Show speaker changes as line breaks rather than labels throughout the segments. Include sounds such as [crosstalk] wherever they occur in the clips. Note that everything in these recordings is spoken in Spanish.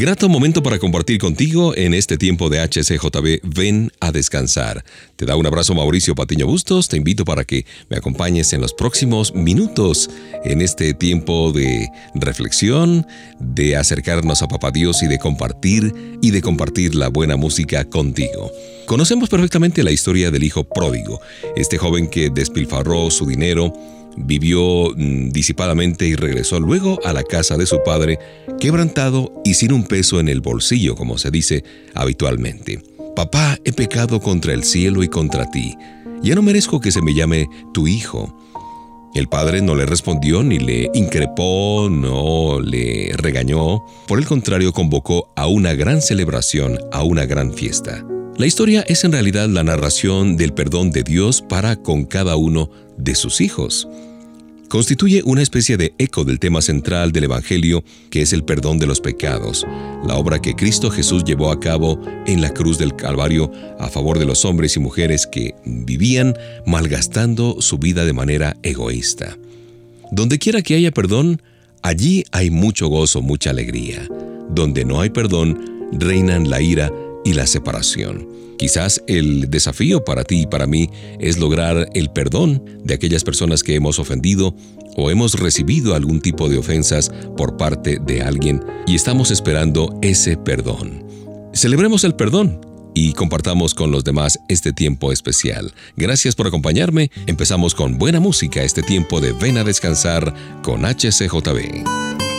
Grato momento para compartir contigo en este tiempo de HCJB Ven a descansar. Te da un abrazo Mauricio Patiño Bustos, te invito para que me acompañes en los próximos minutos en este tiempo de reflexión, de acercarnos a Papá Dios y de compartir y de compartir la buena música contigo. Conocemos perfectamente la historia del hijo pródigo, este joven que despilfarró su dinero, vivió mm, disipadamente y regresó luego a la casa de su padre, quebrantado y sin un peso en el bolsillo, como se dice habitualmente. Papá, he pecado contra el cielo y contra ti. Ya no merezco que se me llame tu hijo. El padre no le respondió ni le increpó, no le regañó, por el contrario convocó a una gran celebración, a una gran fiesta. La historia es en realidad la narración del perdón de Dios para con cada uno de sus hijos. Constituye una especie de eco del tema central del Evangelio, que es el perdón de los pecados, la obra que Cristo Jesús llevó a cabo en la cruz del Calvario a favor de los hombres y mujeres que vivían malgastando su vida de manera egoísta. Donde quiera que haya perdón, allí hay mucho gozo, mucha alegría. Donde no hay perdón, reinan la ira y la separación. Quizás el desafío para ti y para mí es lograr el perdón de aquellas personas que hemos ofendido o hemos recibido algún tipo de ofensas por parte de alguien y estamos esperando ese perdón. Celebremos el perdón y compartamos con los demás este tiempo especial. Gracias por acompañarme. Empezamos con buena música este tiempo de Ven a descansar con HCJB.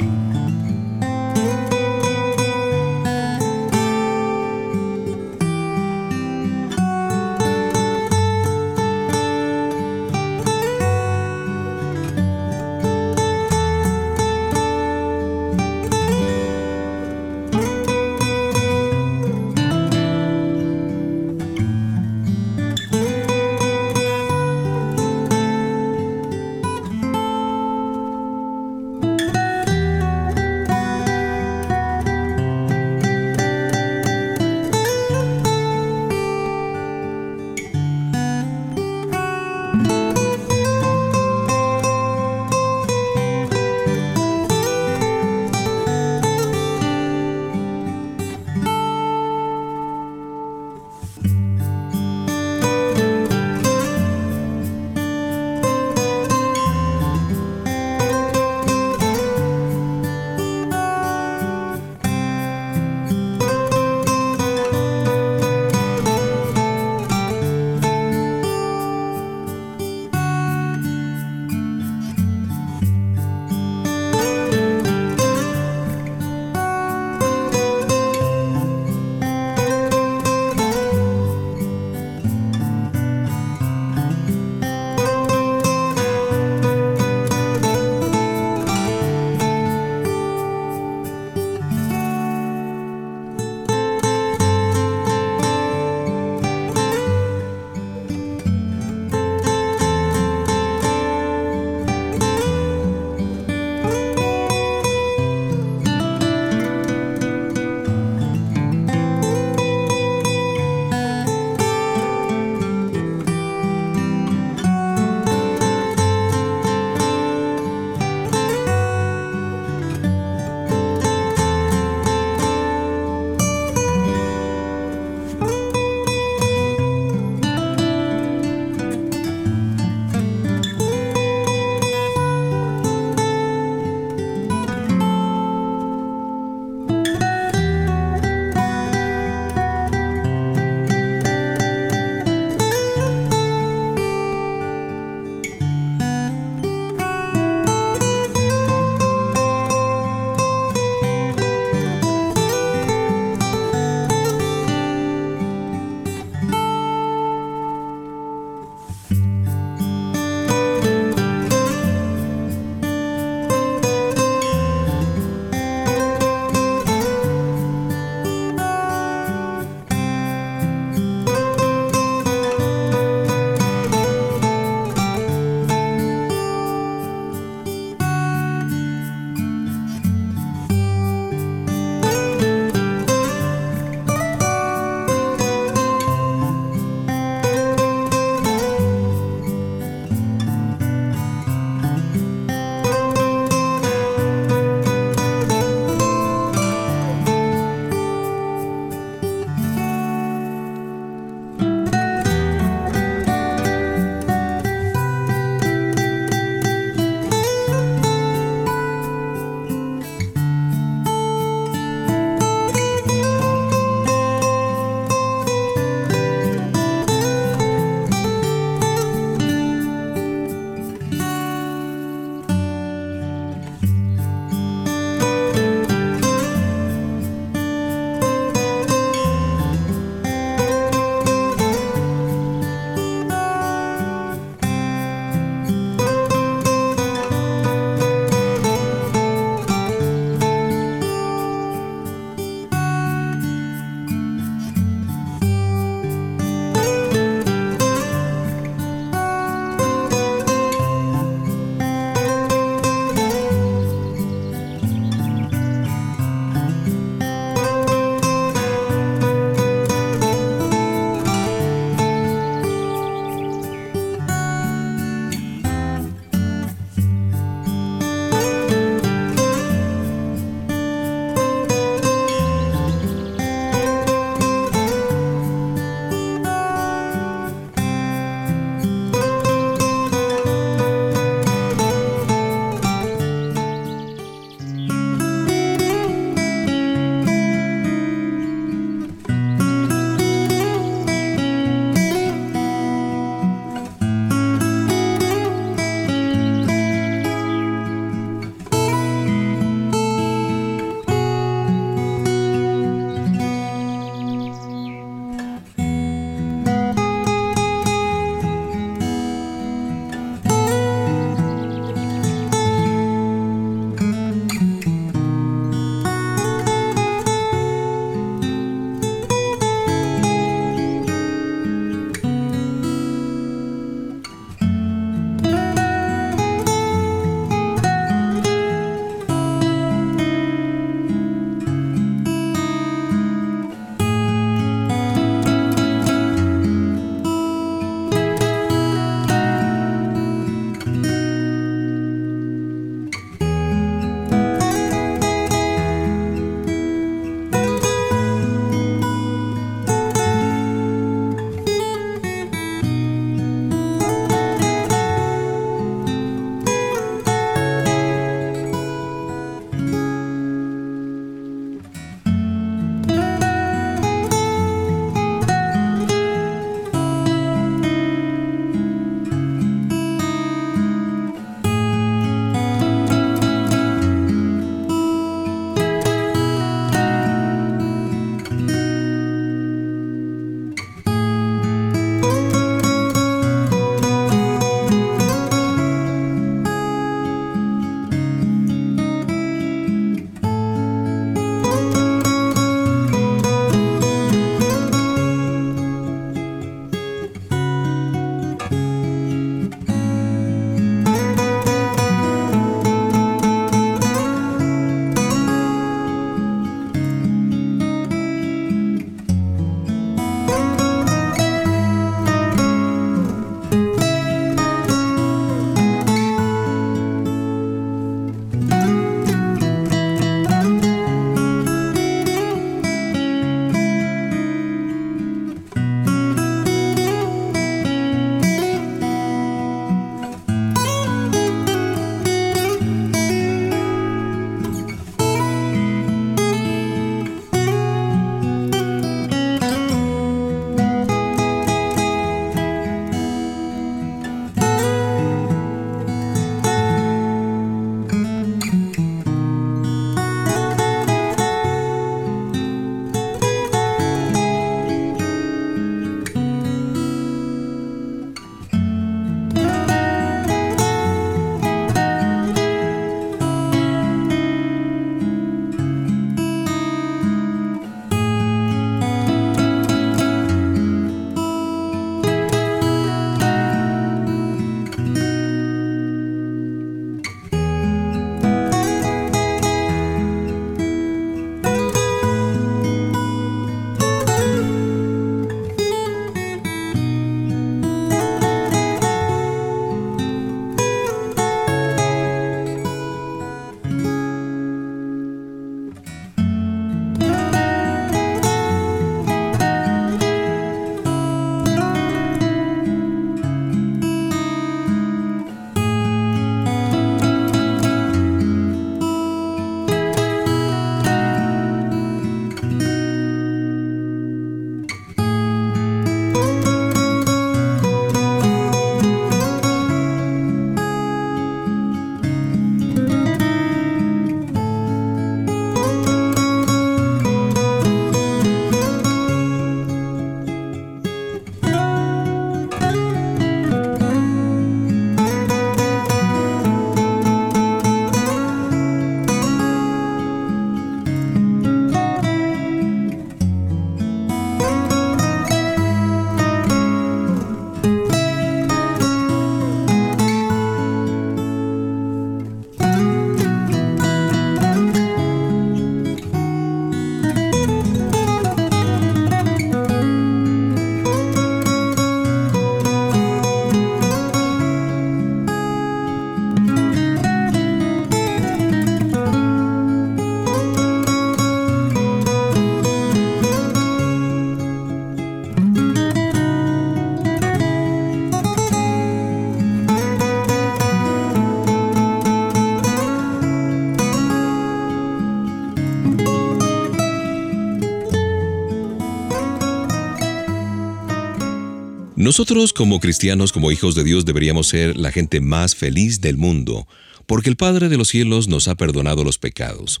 Nosotros como cristianos, como hijos de Dios, deberíamos ser la gente más feliz del mundo, porque el Padre de los cielos nos ha perdonado los pecados.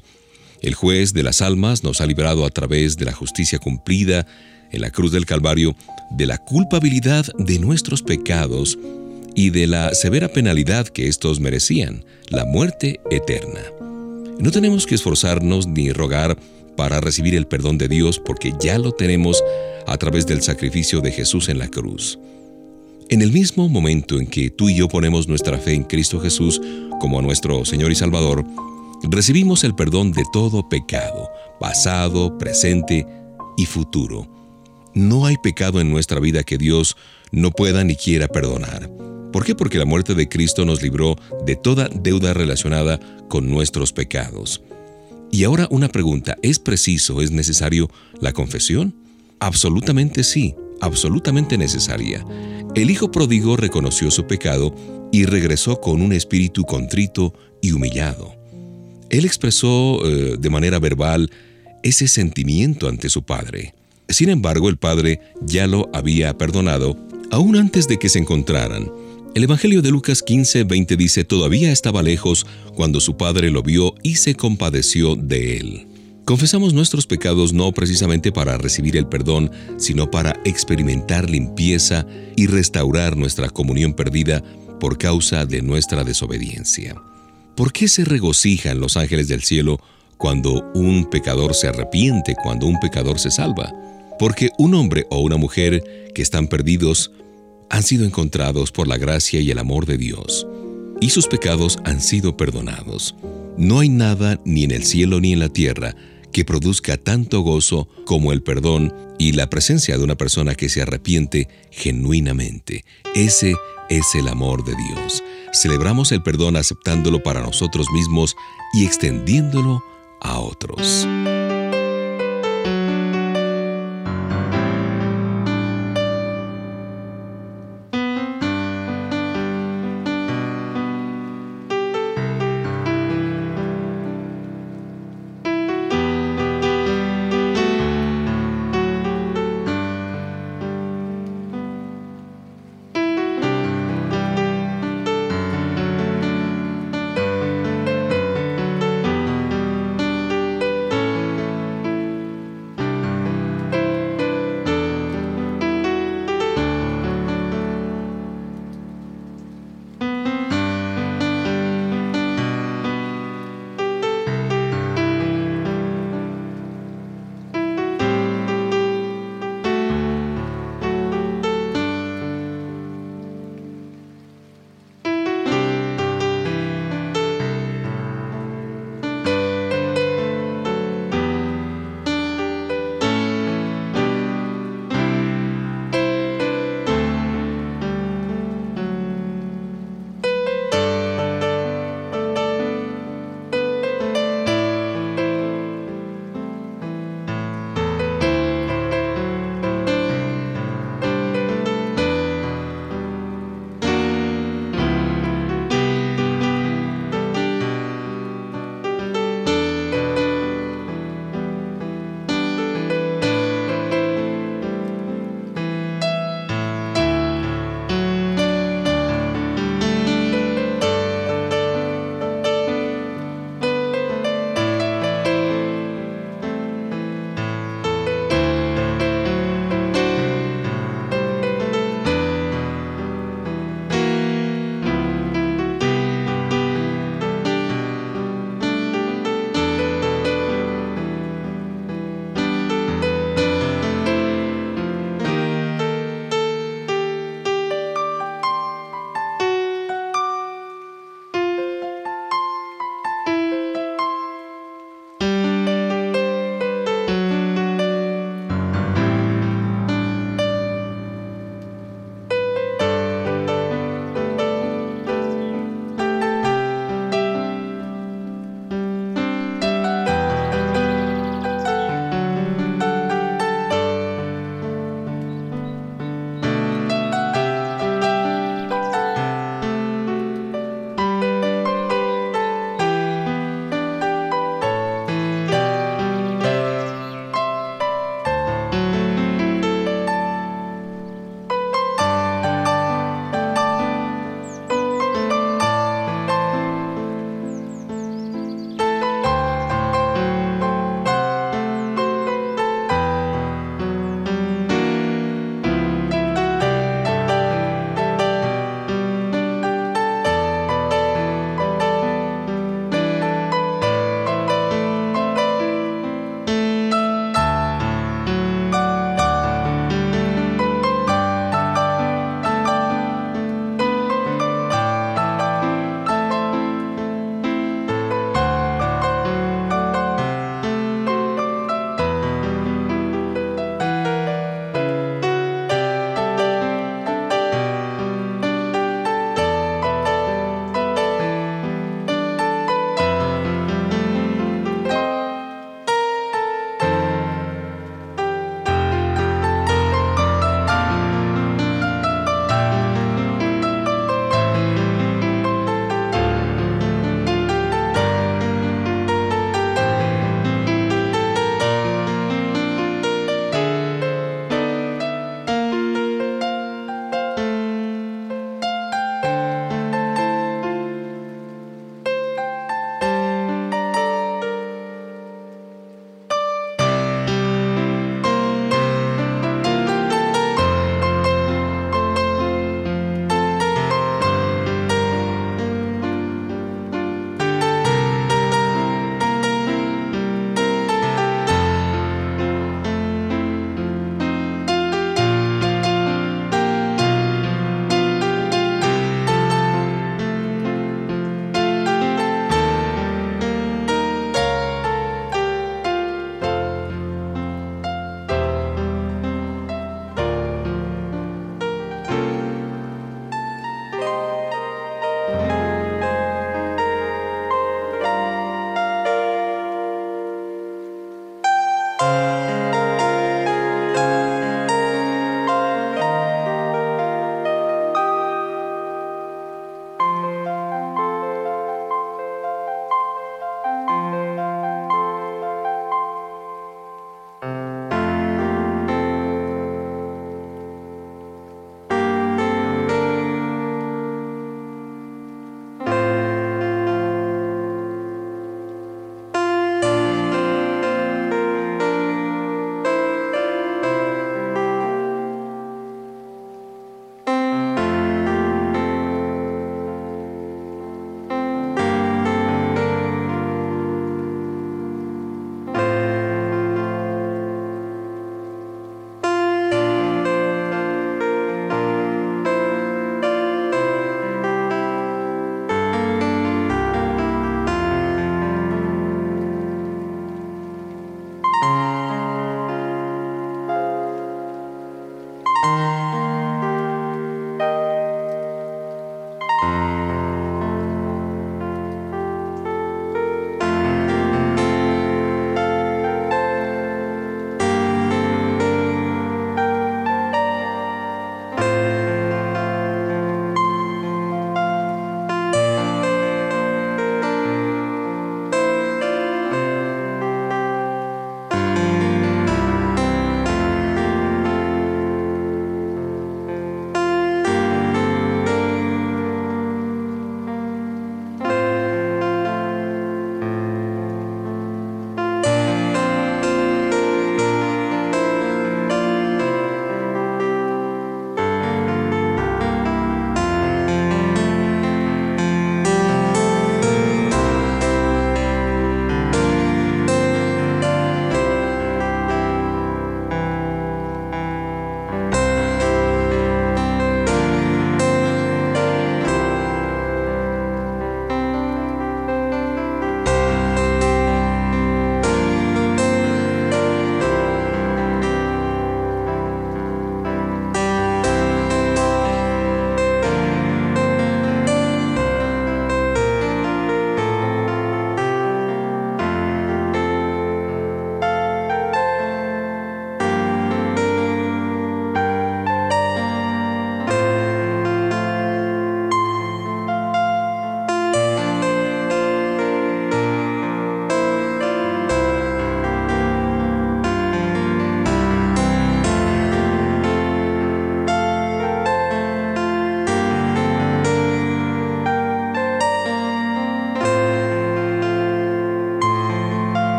El juez de las almas nos ha librado a través de la justicia cumplida en la cruz del Calvario de la culpabilidad de nuestros pecados y de la severa penalidad que éstos merecían, la muerte eterna. No tenemos que esforzarnos ni rogar para recibir el perdón de Dios porque ya lo tenemos a través del sacrificio de Jesús en la cruz. En el mismo momento en que tú y yo ponemos nuestra fe en Cristo Jesús como nuestro Señor y Salvador, recibimos el perdón de todo pecado, pasado, presente y futuro. No hay pecado en nuestra vida que Dios no pueda ni quiera perdonar. ¿Por qué? Porque la muerte de Cristo nos libró de toda deuda relacionada con nuestros pecados. Y ahora una pregunta, ¿es preciso, es necesario la confesión? Absolutamente sí, absolutamente necesaria. El hijo pródigo reconoció su pecado y regresó con un espíritu contrito y humillado. Él expresó eh, de manera verbal ese sentimiento ante su padre. Sin embargo, el padre ya lo había perdonado aún antes de que se encontraran. El Evangelio de Lucas 15, 20 dice, todavía estaba lejos cuando su padre lo vio y se compadeció de él. Confesamos nuestros pecados no precisamente para recibir el perdón, sino para experimentar limpieza y restaurar nuestra comunión perdida por causa de nuestra desobediencia. ¿Por qué se regocijan los ángeles del cielo cuando un pecador se arrepiente, cuando un pecador se salva? Porque un hombre o una mujer que están perdidos han sido encontrados por la gracia y el amor de Dios, y sus pecados han sido perdonados. No hay nada ni en el cielo ni en la tierra que produzca tanto gozo como el perdón y la presencia de una persona que se arrepiente genuinamente. Ese es el amor de Dios. Celebramos el perdón aceptándolo para nosotros mismos y extendiéndolo a otros.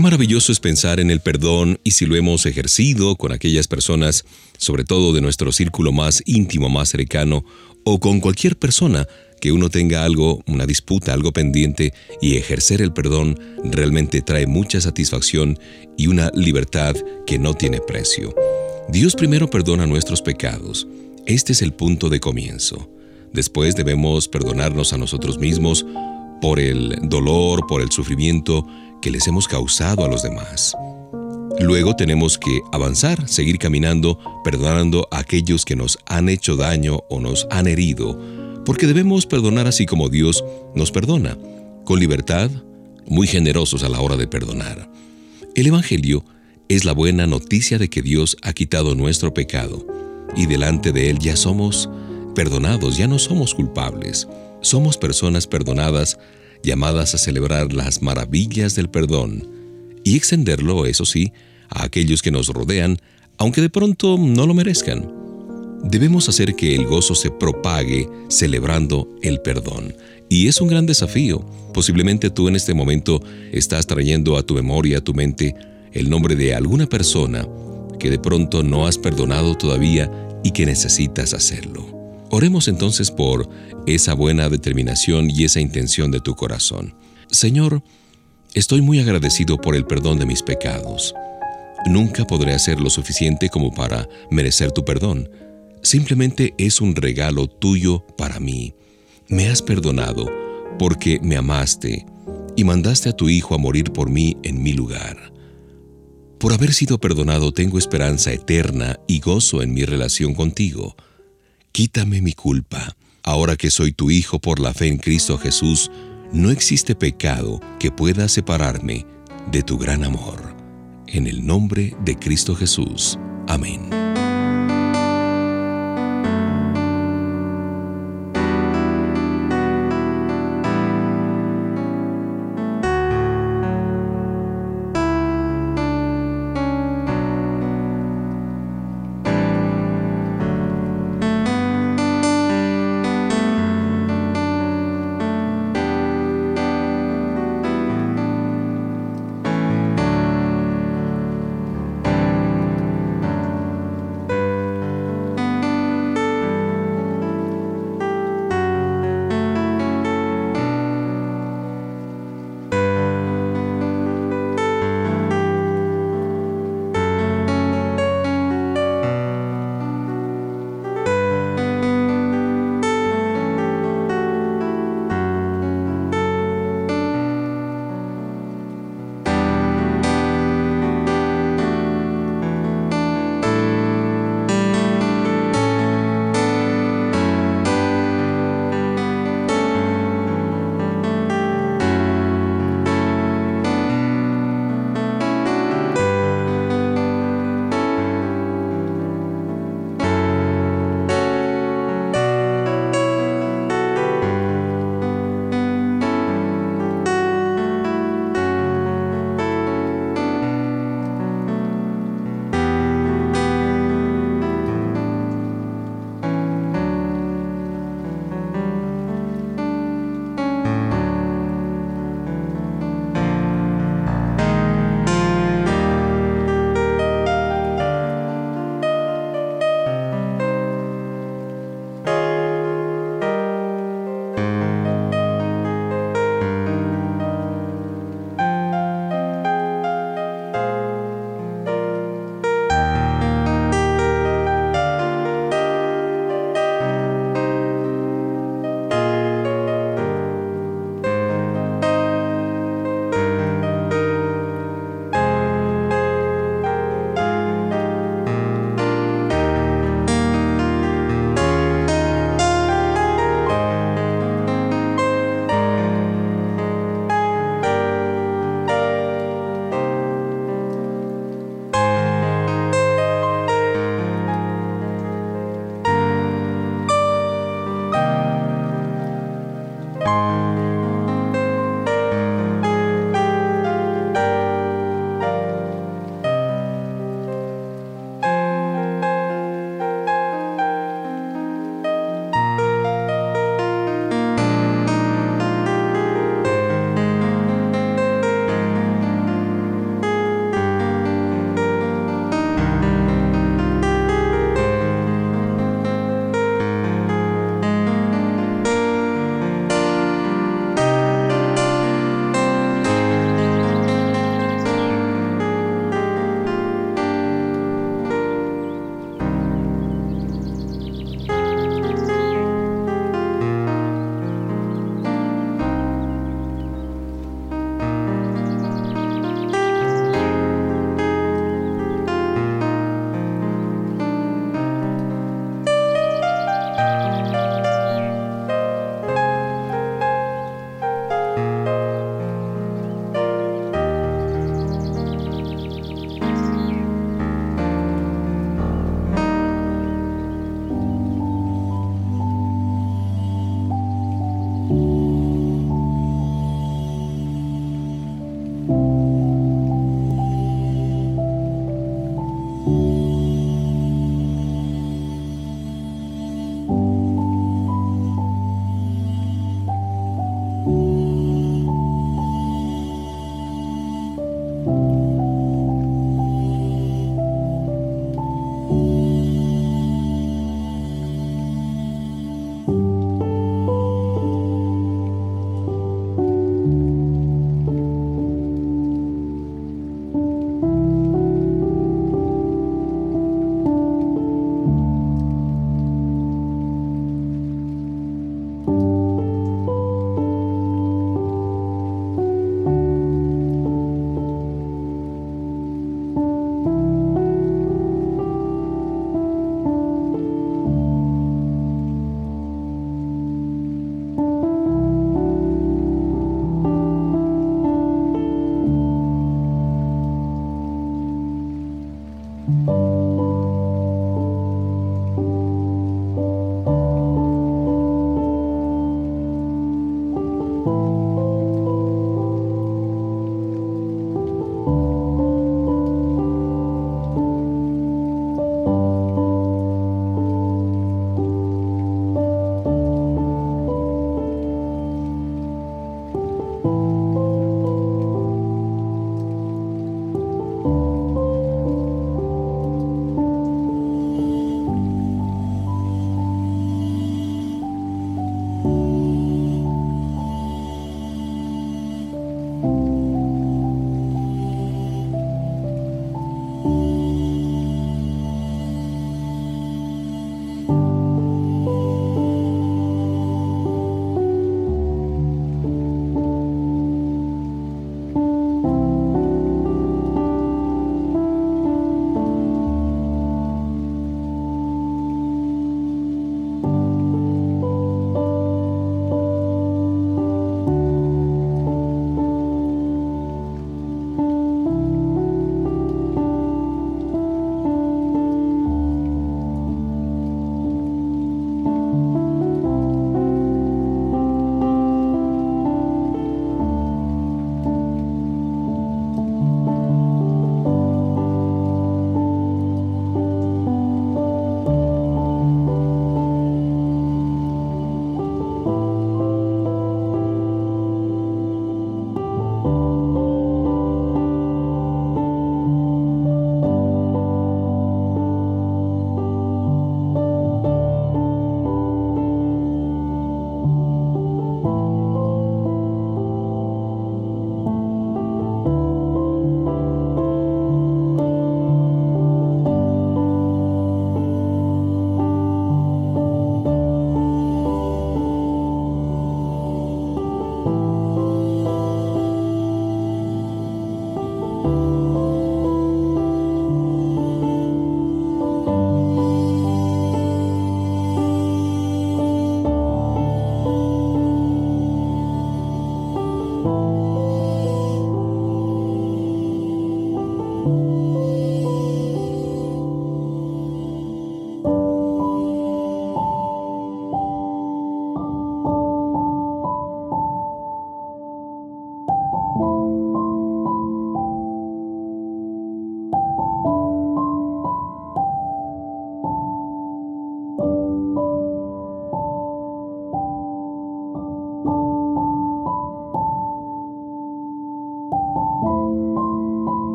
Maravilloso es pensar en el perdón y si lo hemos ejercido con aquellas personas, sobre todo de nuestro círculo más íntimo, más cercano, o con cualquier persona que uno tenga algo, una disputa, algo pendiente, y ejercer el perdón realmente trae mucha satisfacción y una libertad que no tiene precio. Dios primero perdona nuestros pecados. Este es el punto de comienzo. Después debemos perdonarnos a nosotros mismos por el dolor, por el sufrimiento que les hemos causado a los demás. Luego tenemos que avanzar, seguir caminando, perdonando a aquellos que nos han hecho daño o nos han herido, porque debemos perdonar así como Dios nos perdona, con libertad, muy generosos a la hora de perdonar. El Evangelio es la buena noticia de que Dios ha quitado nuestro pecado y delante de Él ya somos perdonados, ya no somos culpables, somos personas perdonadas llamadas a celebrar las maravillas del perdón y extenderlo, eso sí, a aquellos que nos rodean, aunque de pronto no lo merezcan. Debemos hacer que el gozo se propague celebrando el perdón. Y es un gran desafío. Posiblemente tú en este momento estás trayendo a tu memoria, a tu mente, el nombre de alguna persona que de pronto no has perdonado todavía y que necesitas hacerlo. Oremos entonces por esa buena determinación y esa intención de tu corazón. Señor, estoy muy agradecido por el perdón de mis pecados. Nunca podré hacer lo suficiente como para merecer tu perdón. Simplemente es un regalo tuyo para mí. Me has perdonado porque me amaste y mandaste a tu Hijo a morir por mí en mi lugar. Por haber sido perdonado tengo esperanza eterna y gozo en mi relación contigo. Quítame mi culpa Ahora que soy tu Hijo por la fe en Cristo Jesús, no existe pecado que pueda separarme de tu gran amor. En el nombre de Cristo Jesús. Amén.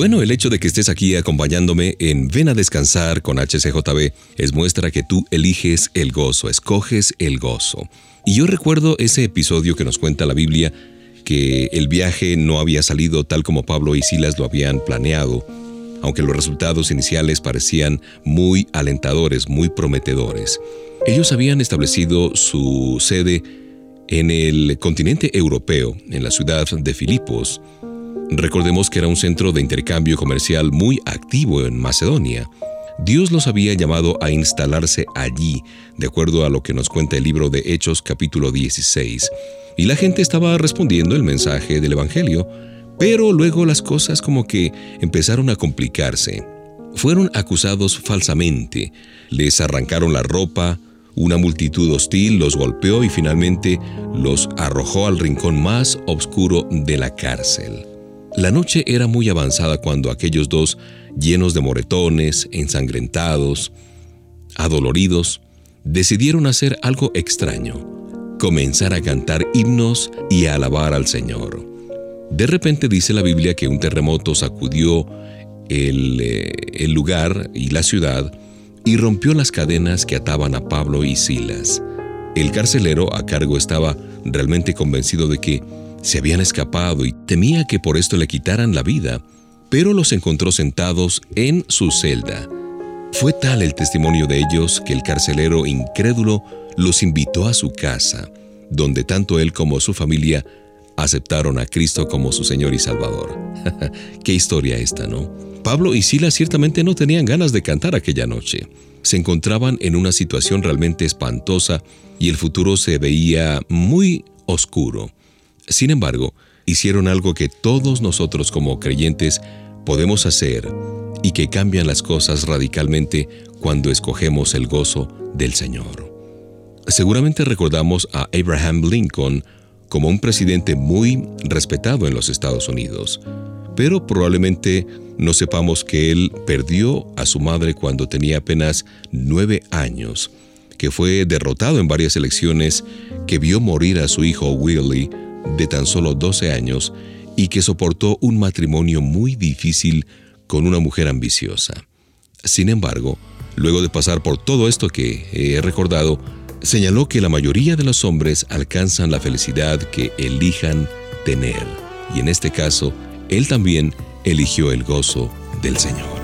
Bueno, el hecho de que estés aquí acompañándome en Ven a descansar con HCJB es muestra que tú eliges el gozo, escoges el gozo. Y yo recuerdo ese episodio que nos cuenta la Biblia, que el viaje no había salido tal como Pablo y Silas lo habían planeado, aunque los resultados iniciales parecían muy alentadores, muy prometedores. Ellos habían establecido su sede en el continente europeo, en la ciudad de Filipos. Recordemos que era un centro de intercambio comercial muy activo en Macedonia. Dios los había llamado a instalarse allí, de acuerdo a lo que nos cuenta el libro de Hechos capítulo 16. Y la gente estaba respondiendo el mensaje del Evangelio, pero luego las cosas como que empezaron a complicarse. Fueron acusados falsamente, les arrancaron la ropa, una multitud hostil los golpeó y finalmente los arrojó al rincón más oscuro de la cárcel. La noche era muy avanzada cuando aquellos dos, llenos de moretones, ensangrentados, adoloridos, decidieron hacer algo extraño, comenzar a cantar himnos y a alabar al Señor. De repente dice la Biblia que un terremoto sacudió el, eh, el lugar y la ciudad, y rompió las cadenas que ataban a Pablo y Silas. El carcelero a cargo estaba realmente convencido de que se habían escapado y temía que por esto le quitaran la vida, pero los encontró sentados en su celda. Fue tal el testimonio de ellos que el carcelero incrédulo los invitó a su casa, donde tanto él como su familia aceptaron a Cristo como su Señor y Salvador. [laughs] Qué historia esta, ¿no? Pablo y Silas ciertamente no tenían ganas de cantar aquella noche. Se encontraban en una situación realmente espantosa y el futuro se veía muy oscuro. Sin embargo, hicieron algo que todos nosotros como creyentes podemos hacer y que cambian las cosas radicalmente cuando escogemos el gozo del Señor. Seguramente recordamos a Abraham Lincoln como un presidente muy respetado en los Estados Unidos, pero probablemente no sepamos que él perdió a su madre cuando tenía apenas nueve años, que fue derrotado en varias elecciones, que vio morir a su hijo Willie de tan solo 12 años y que soportó un matrimonio muy difícil con una mujer ambiciosa. Sin embargo, luego de pasar por todo esto que he recordado, señaló que la mayoría de los hombres alcanzan la felicidad que elijan tener, y en este caso, él también eligió el gozo del Señor.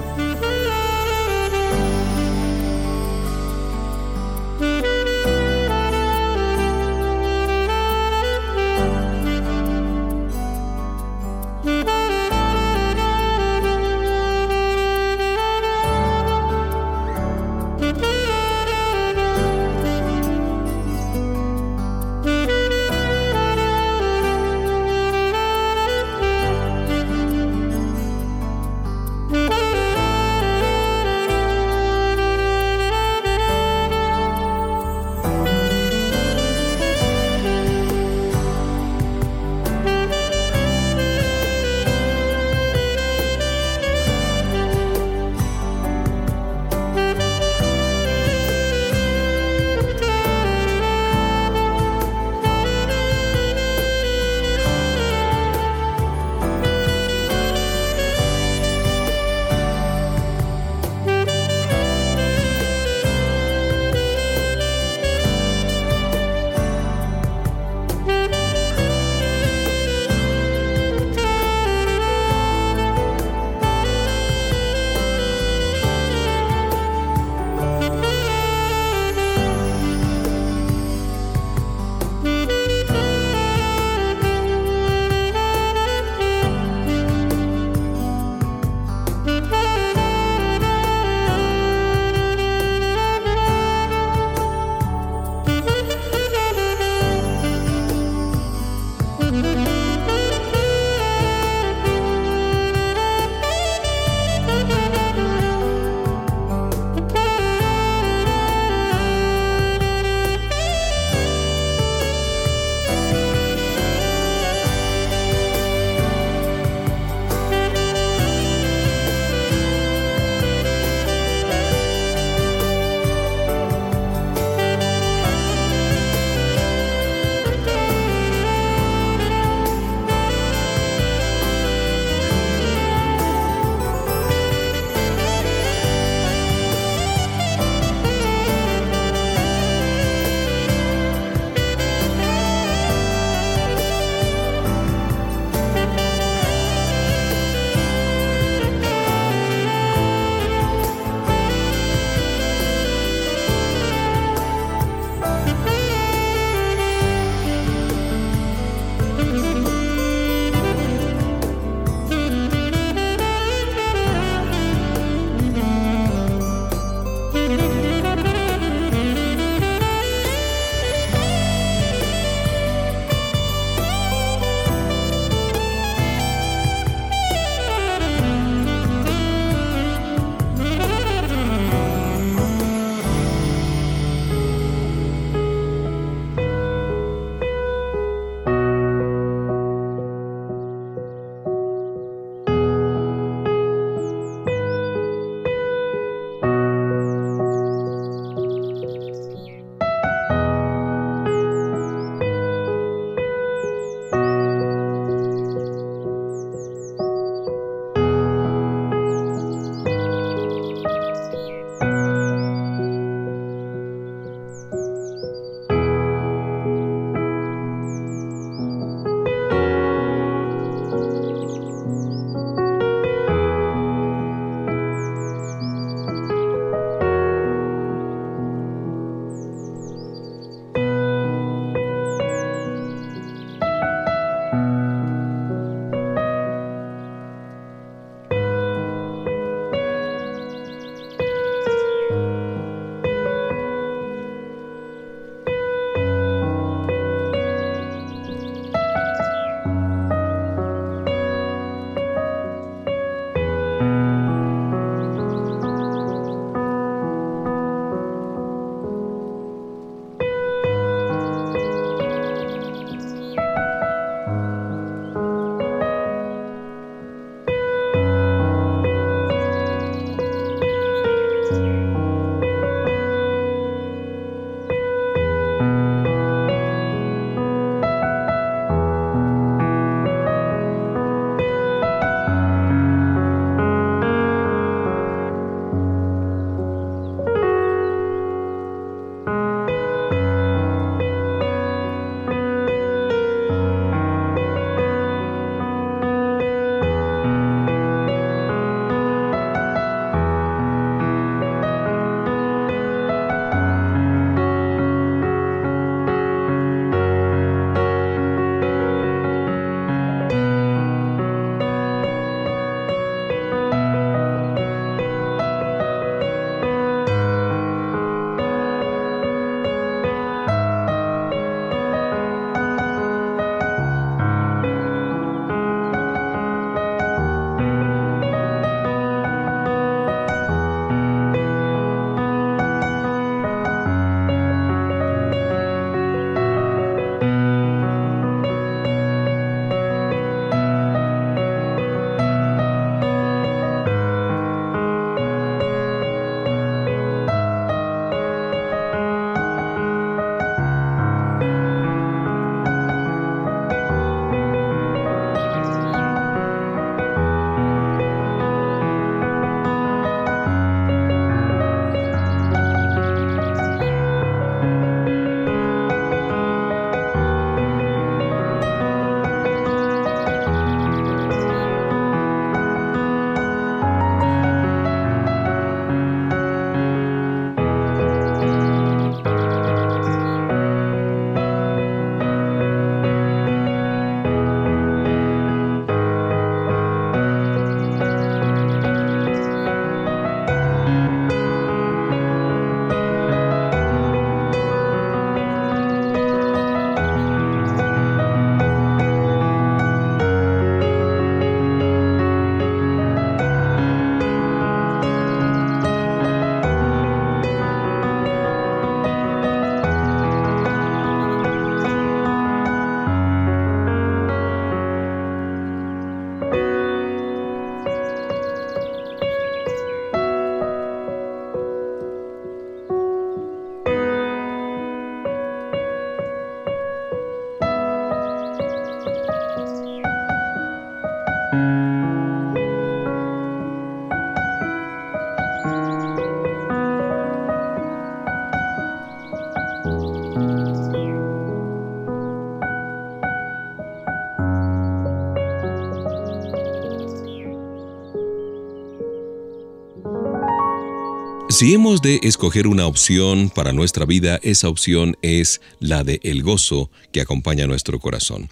Si hemos de escoger una opción para nuestra vida, esa opción es la de el gozo que acompaña nuestro corazón.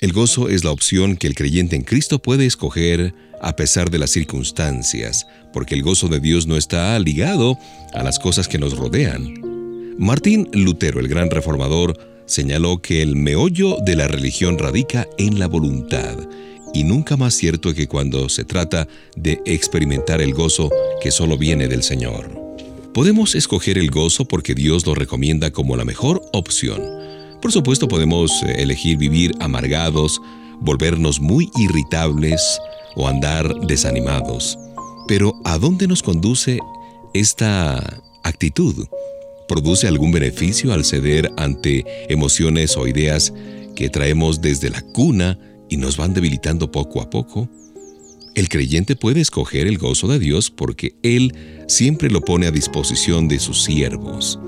El gozo es la opción que el creyente en Cristo puede escoger a pesar de las circunstancias, porque el gozo de Dios no está ligado a las cosas que nos rodean. Martín Lutero, el gran reformador, señaló que el meollo de la religión radica en la voluntad y nunca más cierto que cuando se trata de experimentar el gozo que solo viene del Señor. Podemos escoger el gozo porque Dios lo recomienda como la mejor opción. Por supuesto podemos eh, elegir vivir amargados, volvernos muy irritables o andar desanimados. Pero ¿a dónde nos conduce esta actitud? ¿Produce algún beneficio al ceder ante emociones o ideas que traemos desde la cuna y nos van debilitando poco a poco, el creyente puede escoger el gozo de Dios porque Él siempre lo pone a disposición de sus siervos.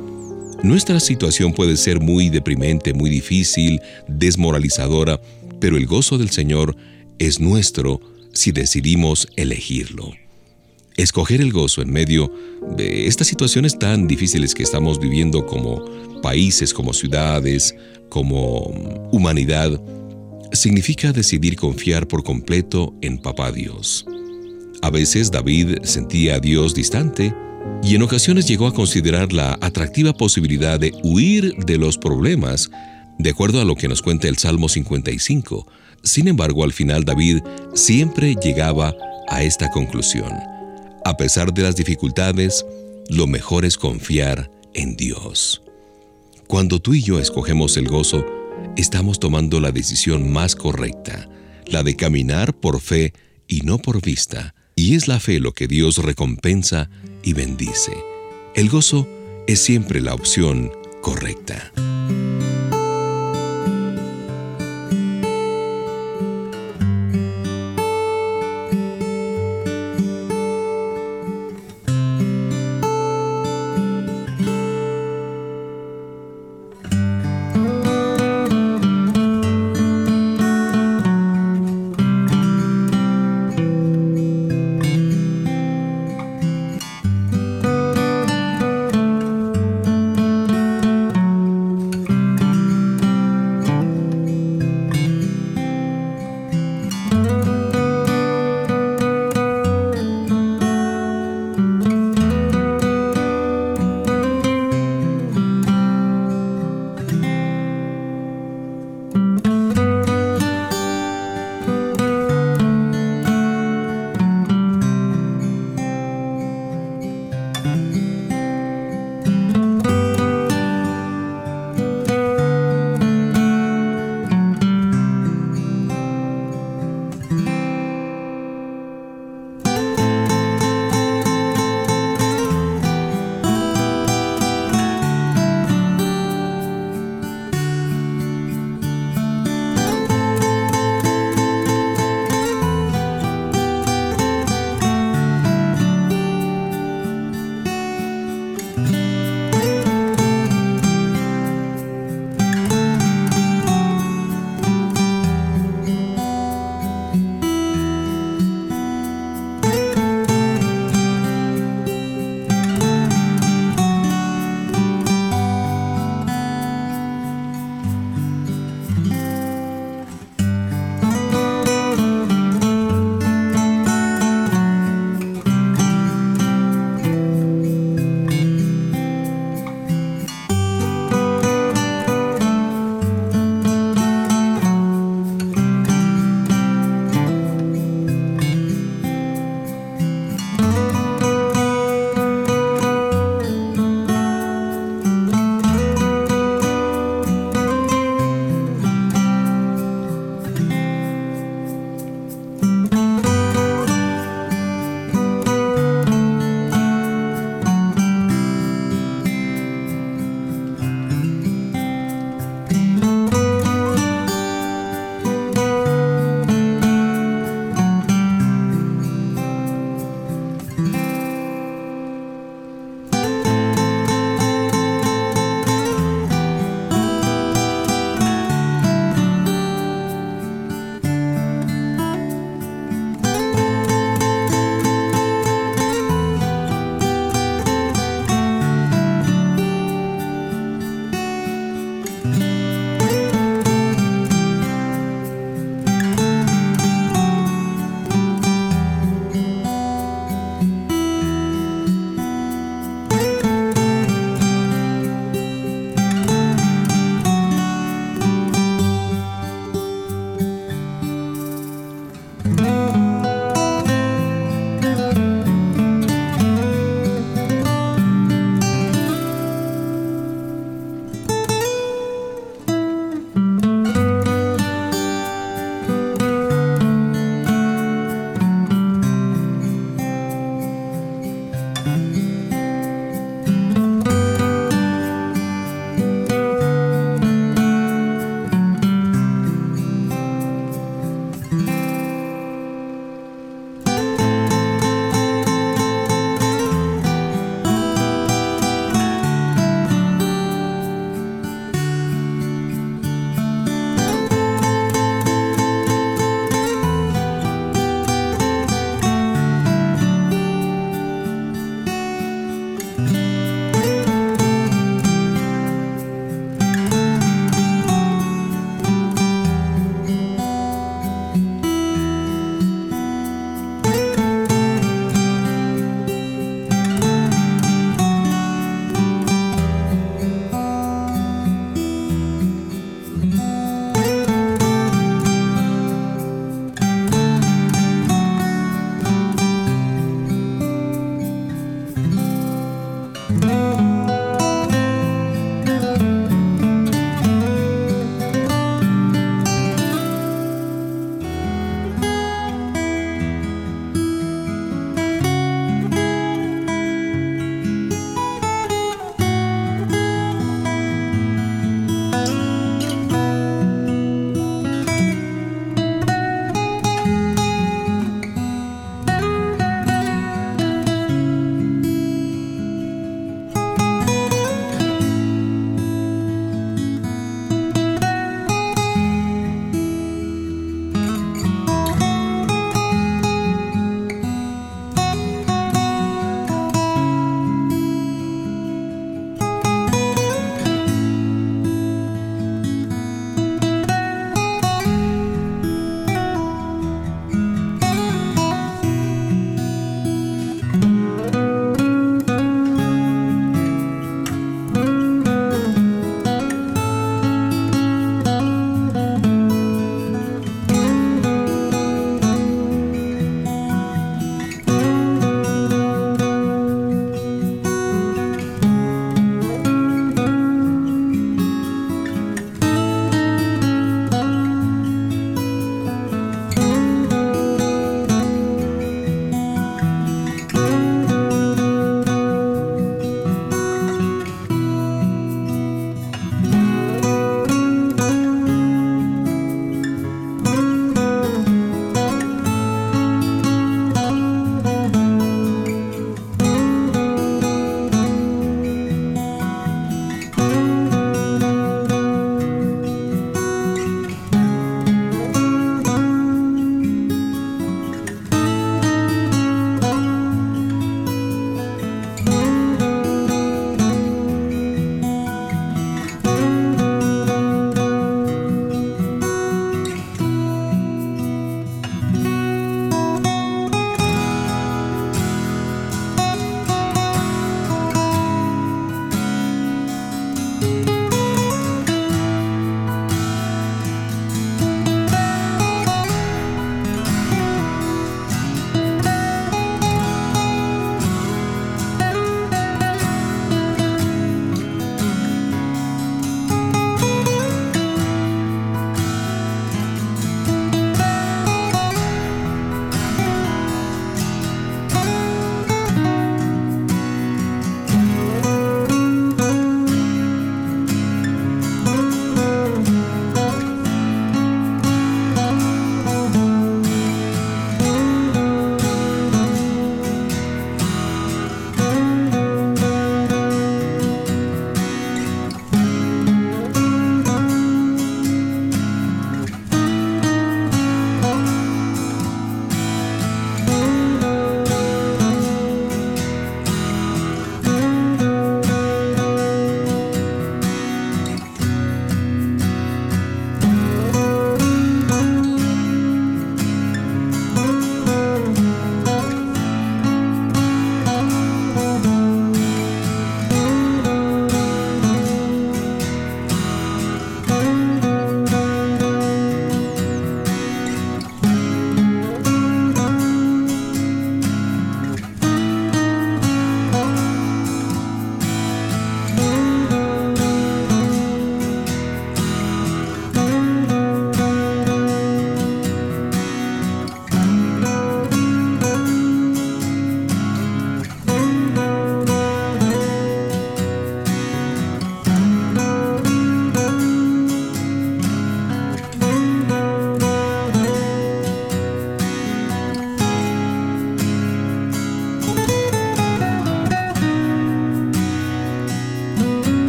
Nuestra situación puede ser muy deprimente, muy difícil, desmoralizadora, pero el gozo del Señor es nuestro si decidimos elegirlo. Escoger el gozo en medio de estas situaciones tan difíciles que estamos viviendo como países, como ciudades, como humanidad, significa decidir confiar por completo en Papá Dios. A veces David sentía a Dios distante y en ocasiones llegó a considerar la atractiva posibilidad de huir de los problemas, de acuerdo a lo que nos cuenta el Salmo 55. Sin embargo, al final David siempre llegaba a esta conclusión. A pesar de las dificultades, lo mejor es confiar en Dios. Cuando tú y yo escogemos el gozo, estamos tomando la decisión más correcta, la de caminar por fe y no por vista. Y es la fe lo que Dios recompensa y bendice. El gozo es siempre la opción correcta.